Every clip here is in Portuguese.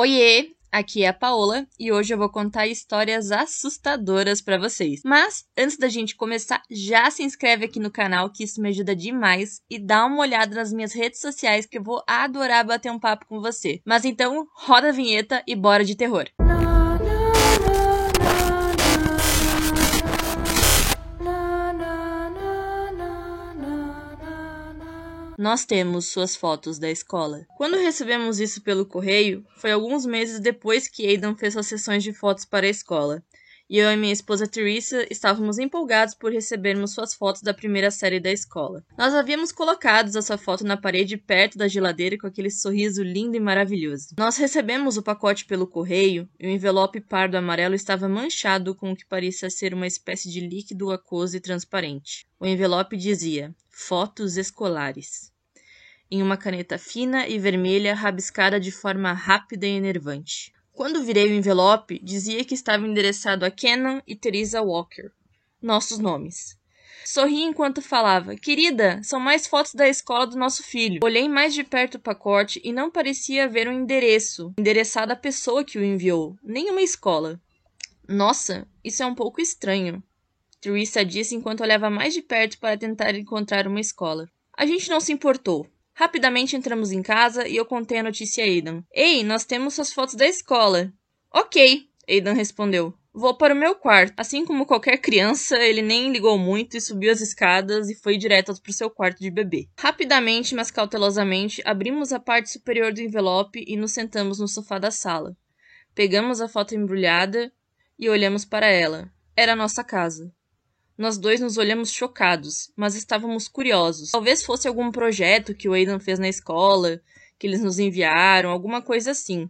Oiê, aqui é a Paola e hoje eu vou contar histórias assustadoras para vocês. Mas antes da gente começar, já se inscreve aqui no canal que isso me ajuda demais e dá uma olhada nas minhas redes sociais que eu vou adorar bater um papo com você. Mas então, roda a vinheta e bora de terror. Nós temos suas fotos da escola. Quando recebemos isso pelo correio, foi alguns meses depois que Aidan fez suas sessões de fotos para a escola. E eu e minha esposa Teresa estávamos empolgados por recebermos suas fotos da primeira série da escola. Nós havíamos colocado essa foto na parede perto da geladeira com aquele sorriso lindo e maravilhoso. Nós recebemos o pacote pelo correio e o envelope pardo amarelo estava manchado com o que parecia ser uma espécie de líquido aquoso e transparente. O envelope dizia: Fotos escolares. Em uma caneta fina e vermelha rabiscada de forma rápida e enervante. Quando virei o envelope, dizia que estava endereçado a Kenan e Teresa Walker. Nossos nomes. Sorri enquanto falava. Querida, são mais fotos da escola do nosso filho. Olhei mais de perto o pacote e não parecia haver um endereço, endereçado à pessoa que o enviou, nem uma escola. Nossa, isso é um pouco estranho. Teresa disse enquanto olhava mais de perto para tentar encontrar uma escola. A gente não se importou. Rapidamente entramos em casa e eu contei a notícia a Aidan. Ei, nós temos suas fotos da escola. Ok, Aidan respondeu. Vou para o meu quarto. Assim como qualquer criança, ele nem ligou muito e subiu as escadas e foi direto para o seu quarto de bebê. Rapidamente, mas cautelosamente, abrimos a parte superior do envelope e nos sentamos no sofá da sala. Pegamos a foto embrulhada e olhamos para ela. Era a nossa casa. Nós dois nos olhamos chocados, mas estávamos curiosos. Talvez fosse algum projeto que o Aidan fez na escola, que eles nos enviaram, alguma coisa assim.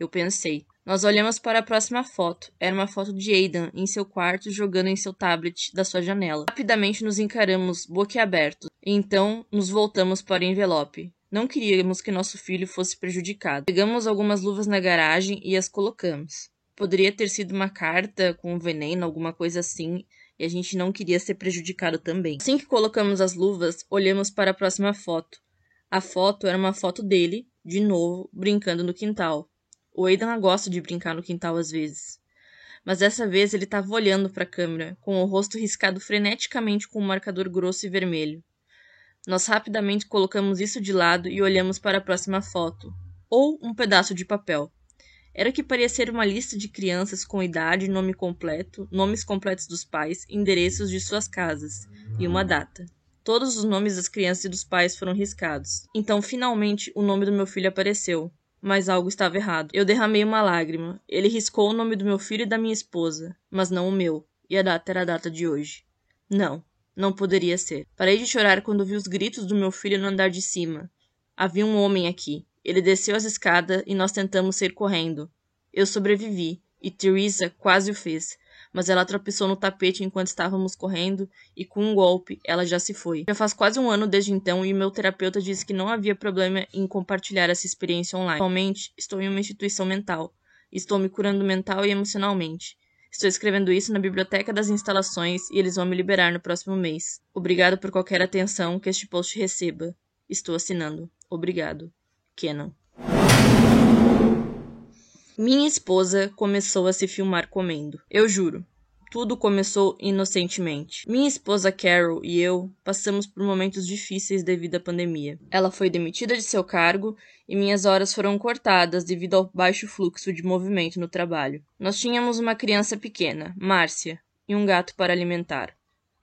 Eu pensei. Nós olhamos para a próxima foto. Era uma foto de Aidan em seu quarto jogando em seu tablet da sua janela. Rapidamente nos encaramos, boquiabertos. E então nos voltamos para o envelope. Não queríamos que nosso filho fosse prejudicado. Pegamos algumas luvas na garagem e as colocamos. Poderia ter sido uma carta com veneno, alguma coisa assim, e a gente não queria ser prejudicado também. Assim que colocamos as luvas, olhamos para a próxima foto. A foto era uma foto dele, de novo, brincando no quintal. O Aidan gosta de brincar no quintal às vezes. Mas dessa vez ele estava olhando para a câmera, com o rosto riscado freneticamente com um marcador grosso e vermelho. Nós rapidamente colocamos isso de lado e olhamos para a próxima foto, ou um pedaço de papel. Era que parecia ser uma lista de crianças com idade, nome completo, nomes completos dos pais, endereços de suas casas e uma data. Todos os nomes das crianças e dos pais foram riscados. Então, finalmente, o nome do meu filho apareceu. Mas algo estava errado. Eu derramei uma lágrima. Ele riscou o nome do meu filho e da minha esposa, mas não o meu. E a data era a data de hoje. Não, não poderia ser. Parei de chorar quando vi os gritos do meu filho no andar de cima. Havia um homem aqui. Ele desceu as escadas e nós tentamos sair correndo. Eu sobrevivi, e Teresa quase o fez, mas ela tropeçou no tapete enquanto estávamos correndo e com um golpe ela já se foi. Já faz quase um ano desde então e meu terapeuta disse que não havia problema em compartilhar essa experiência online. Atualmente estou em uma instituição mental. Estou me curando mental e emocionalmente. Estou escrevendo isso na biblioteca das instalações e eles vão me liberar no próximo mês. Obrigado por qualquer atenção que este post receba. Estou assinando. Obrigado. Kenan. Minha esposa começou a se filmar comendo. Eu juro. Tudo começou inocentemente. Minha esposa Carol e eu passamos por momentos difíceis devido à pandemia. Ela foi demitida de seu cargo e minhas horas foram cortadas devido ao baixo fluxo de movimento no trabalho. Nós tínhamos uma criança pequena, Márcia, e um gato para alimentar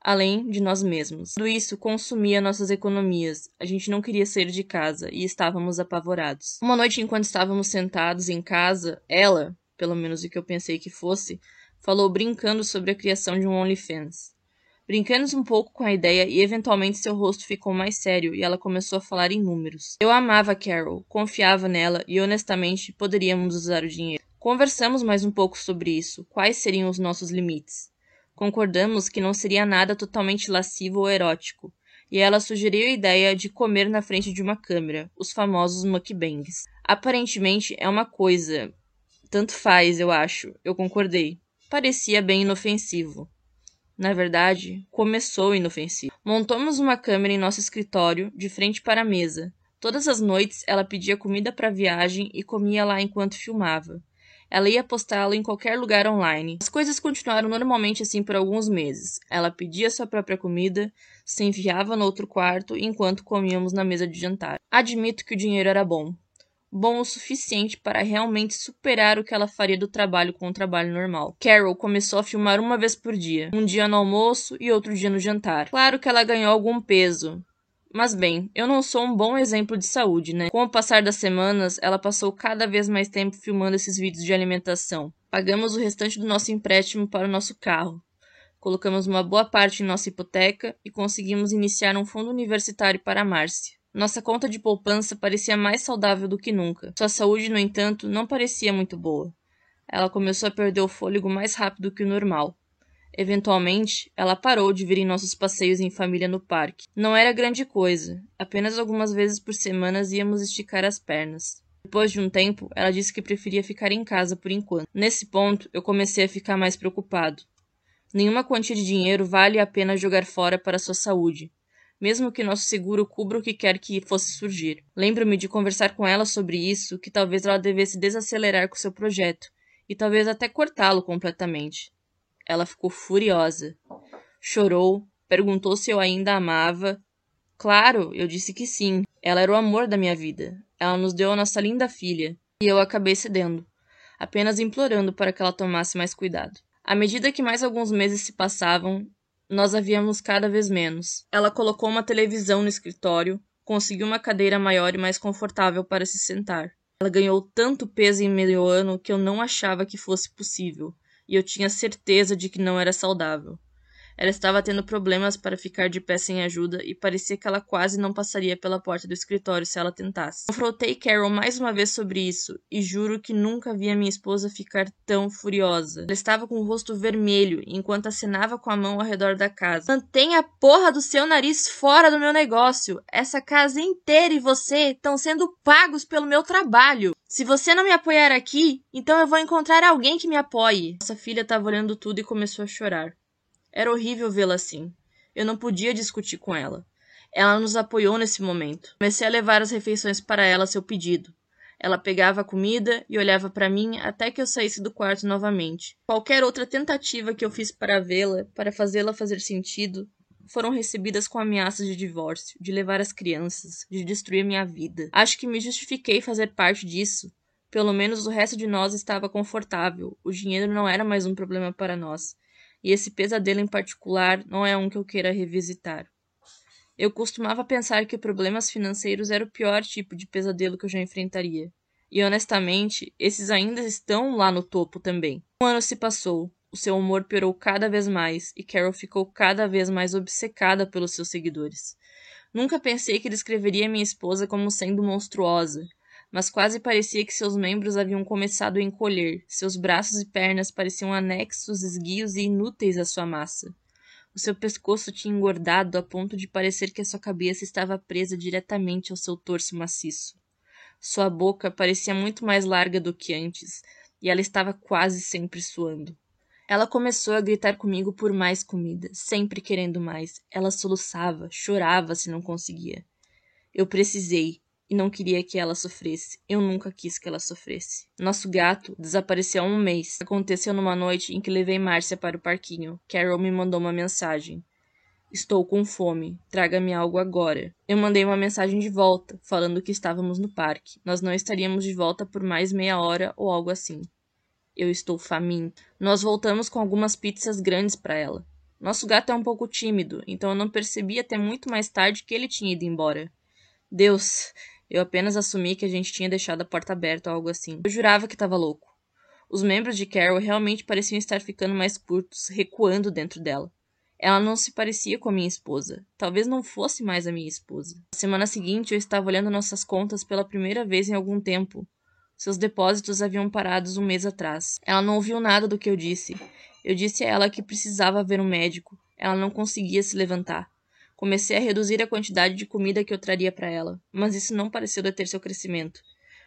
além de nós mesmos. Tudo isso consumia nossas economias. A gente não queria sair de casa e estávamos apavorados. Uma noite, enquanto estávamos sentados em casa, ela, pelo menos o que eu pensei que fosse, falou brincando sobre a criação de um OnlyFans. Brincamos um pouco com a ideia e eventualmente seu rosto ficou mais sério e ela começou a falar em números. Eu amava Carol, confiava nela e honestamente poderíamos usar o dinheiro. Conversamos mais um pouco sobre isso, quais seriam os nossos limites. Concordamos que não seria nada totalmente lascivo ou erótico, e ela sugeriu a ideia de comer na frente de uma câmera, os famosos mukbangs. Aparentemente é uma coisa. Tanto faz, eu acho. Eu concordei. Parecia bem inofensivo. Na verdade, começou inofensivo. Montamos uma câmera em nosso escritório, de frente para a mesa. Todas as noites ela pedia comida para a viagem e comia lá enquanto filmava. Ela ia postá-lo em qualquer lugar online. As coisas continuaram normalmente assim por alguns meses. Ela pedia sua própria comida, se enviava no outro quarto enquanto comíamos na mesa de jantar. Admito que o dinheiro era bom. Bom o suficiente para realmente superar o que ela faria do trabalho com o trabalho normal. Carol começou a filmar uma vez por dia, um dia no almoço e outro dia no jantar. Claro que ela ganhou algum peso, mas bem, eu não sou um bom exemplo de saúde, né? Com o passar das semanas, ela passou cada vez mais tempo filmando esses vídeos de alimentação. Pagamos o restante do nosso empréstimo para o nosso carro. Colocamos uma boa parte em nossa hipoteca e conseguimos iniciar um fundo universitário para a Márcia. Nossa conta de poupança parecia mais saudável do que nunca. Sua saúde, no entanto, não parecia muito boa. Ela começou a perder o fôlego mais rápido que o normal. Eventualmente, ela parou de vir em nossos passeios em família no parque. Não era grande coisa, apenas algumas vezes por semana íamos esticar as pernas. Depois de um tempo, ela disse que preferia ficar em casa por enquanto. Nesse ponto, eu comecei a ficar mais preocupado. Nenhuma quantia de dinheiro vale a pena jogar fora para sua saúde, mesmo que nosso seguro cubra o que quer que fosse surgir. Lembro-me de conversar com ela sobre isso, que talvez ela devesse desacelerar com seu projeto, e talvez até cortá-lo completamente. Ela ficou furiosa. Chorou, perguntou se eu ainda amava. Claro, eu disse que sim. Ela era o amor da minha vida. Ela nos deu a nossa linda filha. E eu acabei cedendo, apenas implorando para que ela tomasse mais cuidado. À medida que mais alguns meses se passavam, nós a víamos cada vez menos. Ela colocou uma televisão no escritório, conseguiu uma cadeira maior e mais confortável para se sentar. Ela ganhou tanto peso em meio ano que eu não achava que fosse possível e eu tinha certeza de que não era saudável. Ela estava tendo problemas para ficar de pé sem ajuda e parecia que ela quase não passaria pela porta do escritório se ela tentasse. Confrontei Carol mais uma vez sobre isso e juro que nunca vi a minha esposa ficar tão furiosa. Ela estava com o rosto vermelho enquanto acenava com a mão ao redor da casa. Mantenha a porra do seu nariz fora do meu negócio! Essa casa inteira e você estão sendo pagos pelo meu trabalho! Se você não me apoiar aqui, então eu vou encontrar alguém que me apoie. Nossa filha estava olhando tudo e começou a chorar. Era horrível vê-la assim. Eu não podia discutir com ela. Ela nos apoiou nesse momento. Comecei a levar as refeições para ela a seu pedido. Ela pegava a comida e olhava para mim até que eu saísse do quarto novamente. Qualquer outra tentativa que eu fiz para vê-la, para fazê-la fazer sentido, foram recebidas com ameaças de divórcio, de levar as crianças, de destruir minha vida. Acho que me justifiquei fazer parte disso. Pelo menos o resto de nós estava confortável. O dinheiro não era mais um problema para nós. E esse pesadelo em particular não é um que eu queira revisitar. Eu costumava pensar que problemas financeiros era o pior tipo de pesadelo que eu já enfrentaria. E honestamente, esses ainda estão lá no topo também. Um ano se passou, o seu humor piorou cada vez mais e Carol ficou cada vez mais obcecada pelos seus seguidores. Nunca pensei que descreveria minha esposa como sendo monstruosa, mas quase parecia que seus membros haviam começado a encolher, seus braços e pernas pareciam anexos, esguios e inúteis à sua massa. O seu pescoço tinha engordado a ponto de parecer que a sua cabeça estava presa diretamente ao seu torso maciço. Sua boca parecia muito mais larga do que antes, e ela estava quase sempre suando. Ela começou a gritar comigo por mais comida, sempre querendo mais. Ela soluçava, chorava se não conseguia. Eu precisei e não queria que ela sofresse. Eu nunca quis que ela sofresse. Nosso gato desapareceu há um mês. Aconteceu numa noite em que levei Márcia para o parquinho. Carol me mandou uma mensagem. Estou com fome. Traga-me algo agora. Eu mandei uma mensagem de volta, falando que estávamos no parque. Nós não estaríamos de volta por mais meia hora ou algo assim. Eu estou faminto. Nós voltamos com algumas pizzas grandes para ela. Nosso gato é um pouco tímido, então eu não percebi até muito mais tarde que ele tinha ido embora. Deus, eu apenas assumi que a gente tinha deixado a porta aberta ou algo assim. Eu jurava que estava louco. Os membros de Carol realmente pareciam estar ficando mais curtos, recuando dentro dela. Ela não se parecia com a minha esposa. Talvez não fosse mais a minha esposa. Na semana seguinte, eu estava olhando nossas contas pela primeira vez em algum tempo. Seus depósitos haviam parados um mês atrás. Ela não ouviu nada do que eu disse. Eu disse a ela que precisava ver um médico. Ela não conseguia se levantar. Comecei a reduzir a quantidade de comida que eu traria para ela, mas isso não pareceu deter seu crescimento,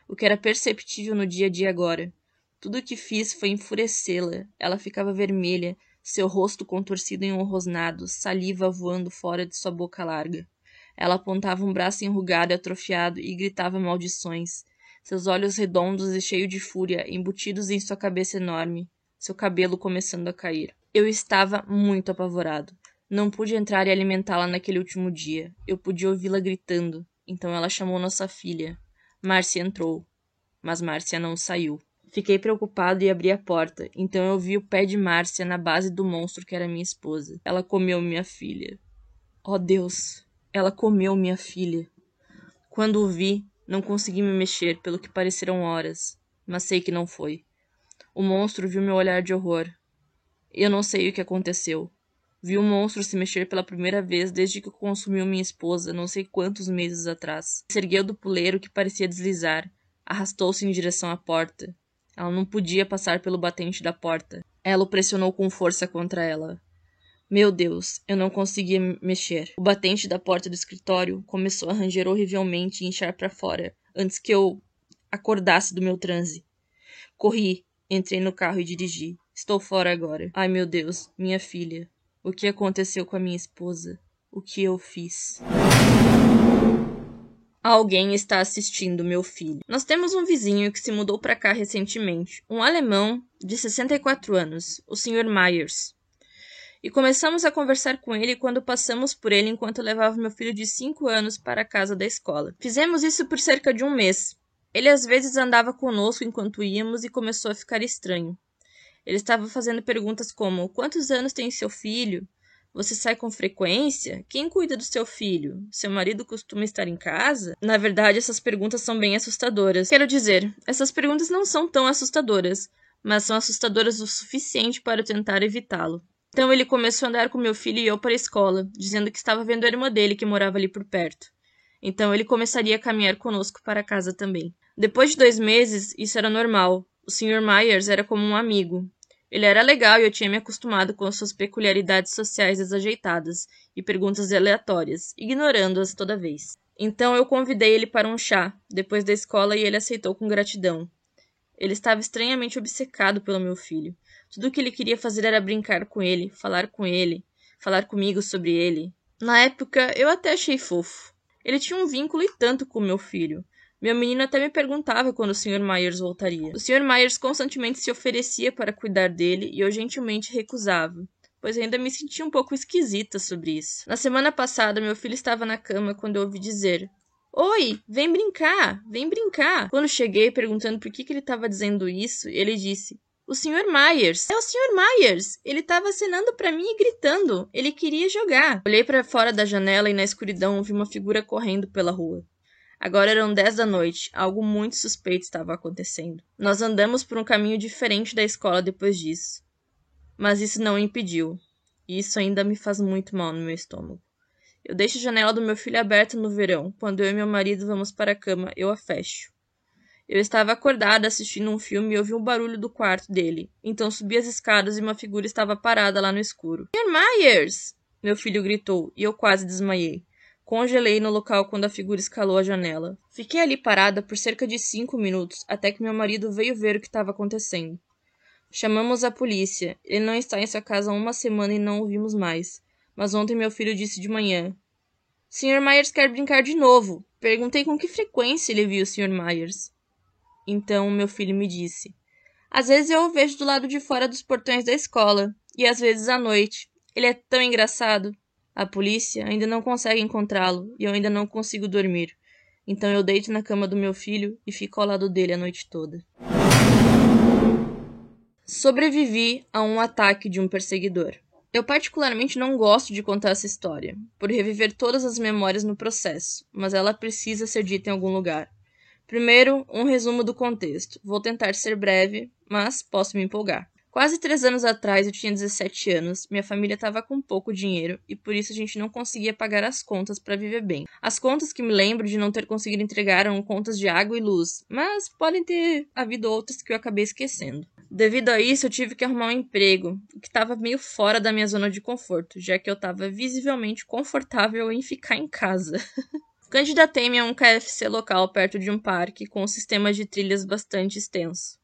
o que era perceptível no dia a dia agora. Tudo o que fiz foi enfurecê-la. Ela ficava vermelha, seu rosto contorcido em um rosnado, saliva voando fora de sua boca larga. Ela apontava um braço enrugado e atrofiado e gritava maldições. Seus olhos redondos e cheios de fúria, embutidos em sua cabeça enorme, seu cabelo começando a cair. Eu estava muito apavorado. Não pude entrar e alimentá-la naquele último dia. Eu podia ouvi-la gritando. Então ela chamou nossa filha. Márcia entrou. Mas Márcia não saiu. Fiquei preocupado e abri a porta. Então eu vi o pé de Márcia na base do monstro que era minha esposa. Ela comeu minha filha. Oh Deus! Ela comeu minha filha. Quando o vi, não consegui me mexer, pelo que pareceram horas, mas sei que não foi. O monstro viu meu olhar de horror. Eu não sei o que aconteceu. Vi o monstro se mexer pela primeira vez desde que consumiu minha esposa, não sei quantos meses atrás. Se ergueu do puleiro que parecia deslizar, arrastou-se em direção à porta. Ela não podia passar pelo batente da porta. Ela o pressionou com força contra ela. Meu Deus, eu não conseguia mexer. O batente da porta do escritório começou a ranger horrivelmente e inchar para fora, antes que eu acordasse do meu transe. Corri, entrei no carro e dirigi. Estou fora agora. Ai, meu Deus, minha filha. O que aconteceu com a minha esposa? O que eu fiz? Alguém está assistindo meu filho. Nós temos um vizinho que se mudou para cá recentemente, um alemão de 64 anos, o Sr. Myers. E começamos a conversar com ele quando passamos por ele enquanto levava meu filho de 5 anos para a casa da escola. Fizemos isso por cerca de um mês. Ele às vezes andava conosco enquanto íamos e começou a ficar estranho. Ele estava fazendo perguntas como: Quantos anos tem seu filho? Você sai com frequência? Quem cuida do seu filho? Seu marido costuma estar em casa? Na verdade, essas perguntas são bem assustadoras. Quero dizer, essas perguntas não são tão assustadoras, mas são assustadoras o suficiente para tentar evitá-lo. Então ele começou a andar com meu filho e eu para a escola, dizendo que estava vendo a irmã dele que morava ali por perto. Então ele começaria a caminhar conosco para casa também. Depois de dois meses, isso era normal. O Sr. Myers era como um amigo, ele era legal e eu tinha me acostumado com suas peculiaridades sociais desajeitadas e perguntas aleatórias, ignorando-as toda vez. Então eu convidei ele para um chá, depois da escola, e ele aceitou com gratidão. Ele estava estranhamente obcecado pelo meu filho. Tudo o que ele queria fazer era brincar com ele, falar com ele, falar comigo sobre ele. Na época, eu até achei fofo. Ele tinha um vínculo e tanto com meu filho. Meu menino até me perguntava quando o Sr. Myers voltaria. O Sr. Myers constantemente se oferecia para cuidar dele e eu gentilmente recusava, pois ainda me sentia um pouco esquisita sobre isso. Na semana passada, meu filho estava na cama quando eu ouvi dizer: Oi, vem brincar, vem brincar. Quando cheguei perguntando por que, que ele estava dizendo isso, ele disse: o Sr. Myers. É o Sr. Myers. Ele estava acenando para mim e gritando. Ele queria jogar. Olhei para fora da janela e na escuridão vi uma figura correndo pela rua. Agora eram dez da noite. Algo muito suspeito estava acontecendo. Nós andamos por um caminho diferente da escola depois disso. Mas isso não impediu. E isso ainda me faz muito mal no meu estômago. Eu deixo a janela do meu filho aberta no verão. Quando eu e meu marido vamos para a cama, eu a fecho. Eu estava acordada assistindo um filme e ouvi um barulho do quarto dele. Então subi as escadas e uma figura estava parada lá no escuro. Sr. Myers! Meu filho gritou e eu quase desmaiei. Congelei no local quando a figura escalou a janela. Fiquei ali parada por cerca de cinco minutos até que meu marido veio ver o que estava acontecendo. Chamamos a polícia. Ele não está em sua casa há uma semana e não o vimos mais. Mas ontem meu filho disse de manhã: Sr. Myers quer brincar de novo. Perguntei com que frequência ele viu o Sr. Myers. Então meu filho me disse: Às vezes eu o vejo do lado de fora dos portões da escola, e às vezes à noite. Ele é tão engraçado. A polícia ainda não consegue encontrá-lo e eu ainda não consigo dormir. Então eu deito na cama do meu filho e fico ao lado dele a noite toda. Sobrevivi a um ataque de um perseguidor. Eu particularmente não gosto de contar essa história, por reviver todas as memórias no processo, mas ela precisa ser dita em algum lugar. Primeiro, um resumo do contexto. Vou tentar ser breve, mas posso me empolgar. Quase três anos atrás eu tinha 17 anos, minha família estava com pouco dinheiro e por isso a gente não conseguia pagar as contas para viver bem. As contas que me lembro de não ter conseguido entregar eram contas de água e luz, mas podem ter havido outras que eu acabei esquecendo. Devido a isso, eu tive que arrumar um emprego, que estava meio fora da minha zona de conforto, já que eu estava visivelmente confortável em ficar em casa. Candidatei-me a um KFC local perto de um parque com um sistema de trilhas bastante extenso.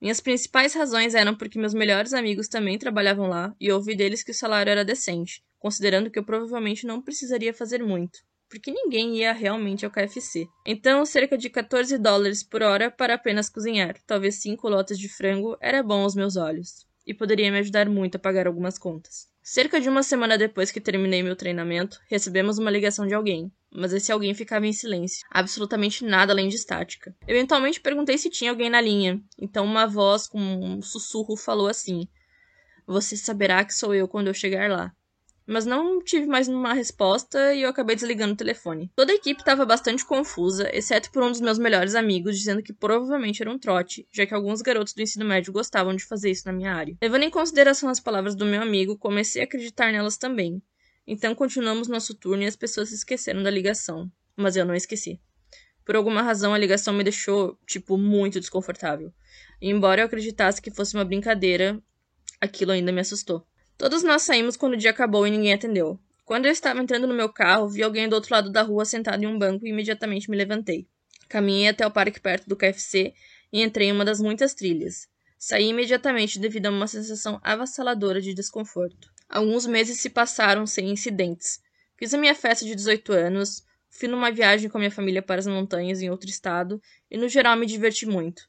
Minhas principais razões eram porque meus melhores amigos também trabalhavam lá e ouvi deles que o salário era decente, considerando que eu provavelmente não precisaria fazer muito. porque ninguém ia realmente ao KFC. Então, cerca de 14 dólares por hora para apenas cozinhar, talvez 5 lotes de frango, era bom aos meus olhos, e poderia me ajudar muito a pagar algumas contas. Cerca de uma semana depois que terminei meu treinamento, recebemos uma ligação de alguém, mas esse alguém ficava em silêncio, absolutamente nada além de estática. Eventualmente perguntei se tinha alguém na linha, então uma voz com um sussurro falou assim: Você saberá que sou eu quando eu chegar lá mas não tive mais uma resposta e eu acabei desligando o telefone. Toda a equipe estava bastante confusa, exceto por um dos meus melhores amigos, dizendo que provavelmente era um trote, já que alguns garotos do ensino médio gostavam de fazer isso na minha área. Levando em consideração as palavras do meu amigo, comecei a acreditar nelas também. Então continuamos nosso turno e as pessoas se esqueceram da ligação, mas eu não esqueci. Por alguma razão, a ligação me deixou, tipo, muito desconfortável. E embora eu acreditasse que fosse uma brincadeira, aquilo ainda me assustou. Todos nós saímos quando o dia acabou e ninguém atendeu. Quando eu estava entrando no meu carro, vi alguém do outro lado da rua sentado em um banco e imediatamente me levantei. Caminhei até o parque perto do KFC e entrei em uma das muitas trilhas. Saí imediatamente devido a uma sensação avassaladora de desconforto. Alguns meses se passaram sem incidentes. Fiz a minha festa de 18 anos, fui numa viagem com minha família para as montanhas em outro estado e, no geral, me diverti muito.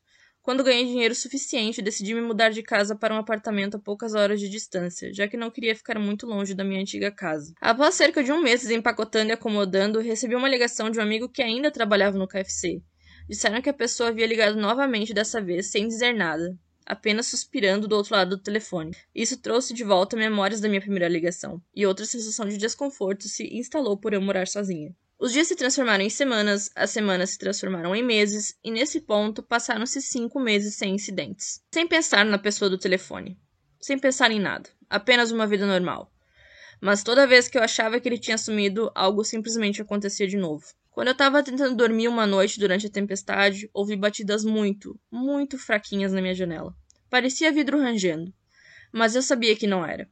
Quando ganhei dinheiro suficiente, decidi me mudar de casa para um apartamento a poucas horas de distância, já que não queria ficar muito longe da minha antiga casa. Após cerca de um mês empacotando e acomodando, recebi uma ligação de um amigo que ainda trabalhava no KFC. Disseram que a pessoa havia ligado novamente dessa vez, sem dizer nada, apenas suspirando do outro lado do telefone. Isso trouxe de volta memórias da minha primeira ligação, e outra sensação de desconforto se instalou por eu morar sozinha. Os dias se transformaram em semanas, as semanas se transformaram em meses, e nesse ponto passaram-se cinco meses sem incidentes. Sem pensar na pessoa do telefone. Sem pensar em nada. Apenas uma vida normal. Mas toda vez que eu achava que ele tinha sumido, algo simplesmente acontecia de novo. Quando eu estava tentando dormir uma noite durante a tempestade, ouvi batidas muito, muito fraquinhas na minha janela. Parecia vidro rangendo, mas eu sabia que não era.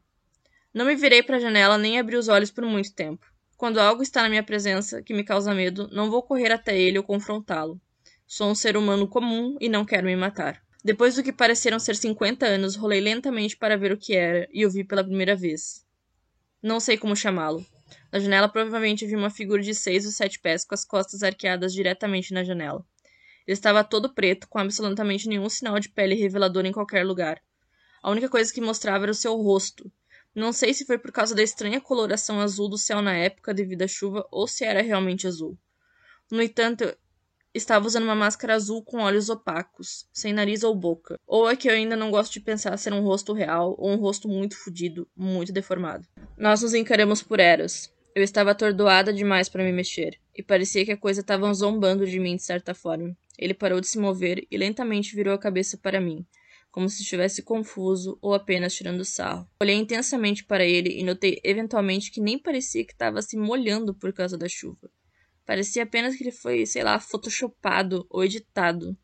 Não me virei para a janela nem abri os olhos por muito tempo. Quando algo está na minha presença que me causa medo, não vou correr até ele ou confrontá-lo. Sou um ser humano comum e não quero me matar. Depois do que pareceram ser 50 anos, rolei lentamente para ver o que era e o vi pela primeira vez. Não sei como chamá-lo. Na janela provavelmente vi uma figura de seis ou sete pés com as costas arqueadas diretamente na janela. Ele estava todo preto, com absolutamente nenhum sinal de pele revelador em qualquer lugar. A única coisa que mostrava era o seu rosto, não sei se foi por causa da estranha coloração azul do céu na época devido à chuva ou se era realmente azul. No entanto, estava usando uma máscara azul com olhos opacos, sem nariz ou boca. Ou é que eu ainda não gosto de pensar ser um rosto real ou um rosto muito fodido, muito deformado. Nós nos encaramos por eras. Eu estava atordoada demais para me mexer, e parecia que a coisa estava zombando de mim de certa forma. Ele parou de se mover e lentamente virou a cabeça para mim, como se estivesse confuso ou apenas tirando sarro. Olhei intensamente para ele e notei eventualmente que nem parecia que estava se molhando por causa da chuva. Parecia apenas que ele foi, sei lá, photoshopado ou editado.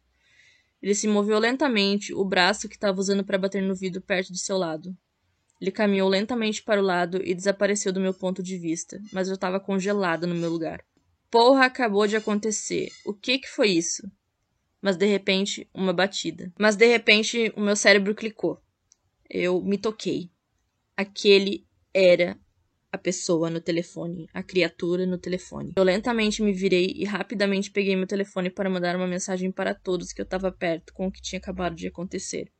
Ele se moveu lentamente, o braço que estava usando para bater no vidro perto de seu lado. Ele caminhou lentamente para o lado e desapareceu do meu ponto de vista, mas eu estava congelada no meu lugar. Porra, acabou de acontecer. O que que foi isso? Mas de repente uma batida. Mas de repente o meu cérebro clicou. Eu me toquei. Aquele era a pessoa no telefone, a criatura no telefone. Eu lentamente me virei e rapidamente peguei meu telefone para mandar uma mensagem para todos que eu estava perto com o que tinha acabado de acontecer.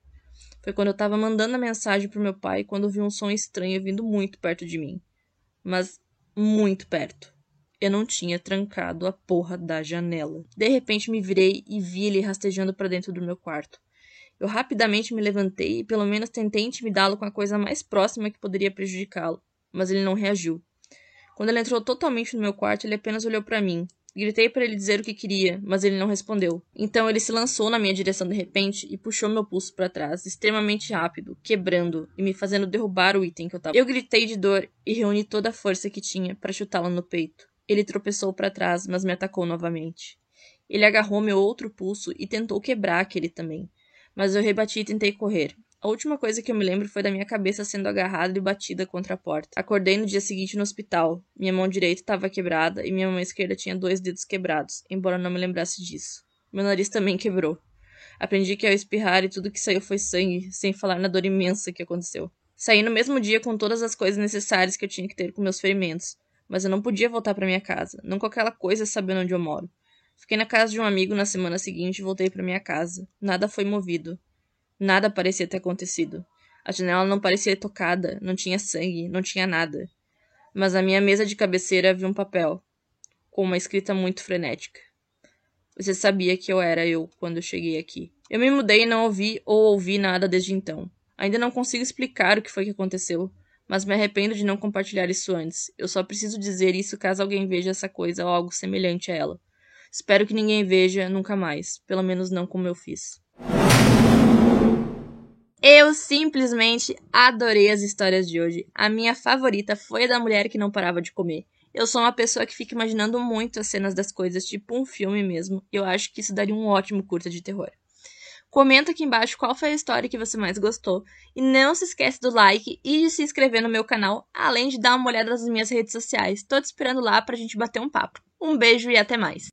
Foi quando eu estava mandando a mensagem para meu pai quando ouvi um som estranho vindo muito perto de mim. Mas muito perto. Eu não tinha trancado a porra da janela. De repente me virei e vi ele rastejando para dentro do meu quarto. Eu rapidamente me levantei e pelo menos tentei intimidá-lo com a coisa mais próxima que poderia prejudicá-lo, mas ele não reagiu. Quando ele entrou totalmente no meu quarto, ele apenas olhou para mim. Gritei para ele dizer o que queria, mas ele não respondeu. Então ele se lançou na minha direção de repente e puxou meu pulso para trás, extremamente rápido, quebrando e me fazendo derrubar o item que eu tava. Eu gritei de dor e reuni toda a força que tinha para chutá-lo no peito. Ele tropeçou para trás, mas me atacou novamente. Ele agarrou meu outro pulso e tentou quebrar aquele também. Mas eu rebati e tentei correr. A última coisa que eu me lembro foi da minha cabeça sendo agarrada e batida contra a porta. Acordei no dia seguinte no hospital. Minha mão direita estava quebrada e minha mão esquerda tinha dois dedos quebrados, embora não me lembrasse disso. Meu nariz também quebrou. Aprendi que ao espirrar e tudo que saiu foi sangue, sem falar na dor imensa que aconteceu. Saí no mesmo dia com todas as coisas necessárias que eu tinha que ter com meus ferimentos, mas eu não podia voltar para minha casa, não com aquela coisa sabendo onde eu moro. Fiquei na casa de um amigo na semana seguinte e voltei para minha casa. Nada foi movido. Nada parecia ter acontecido. A janela não parecia tocada, não tinha sangue, não tinha nada. Mas na minha mesa de cabeceira havia um papel, com uma escrita muito frenética. Você sabia que eu era eu quando eu cheguei aqui. Eu me mudei e não ouvi ou ouvi nada desde então. Ainda não consigo explicar o que foi que aconteceu, mas me arrependo de não compartilhar isso antes. Eu só preciso dizer isso caso alguém veja essa coisa ou algo semelhante a ela. Espero que ninguém veja nunca mais, pelo menos não como eu fiz. Eu simplesmente adorei as histórias de hoje. A minha favorita foi a da mulher que não parava de comer. Eu sou uma pessoa que fica imaginando muito as cenas das coisas, tipo um filme mesmo. Eu acho que isso daria um ótimo curta de terror. Comenta aqui embaixo qual foi a história que você mais gostou. E não se esquece do like e de se inscrever no meu canal, além de dar uma olhada nas minhas redes sociais. Tô te esperando lá pra gente bater um papo. Um beijo e até mais!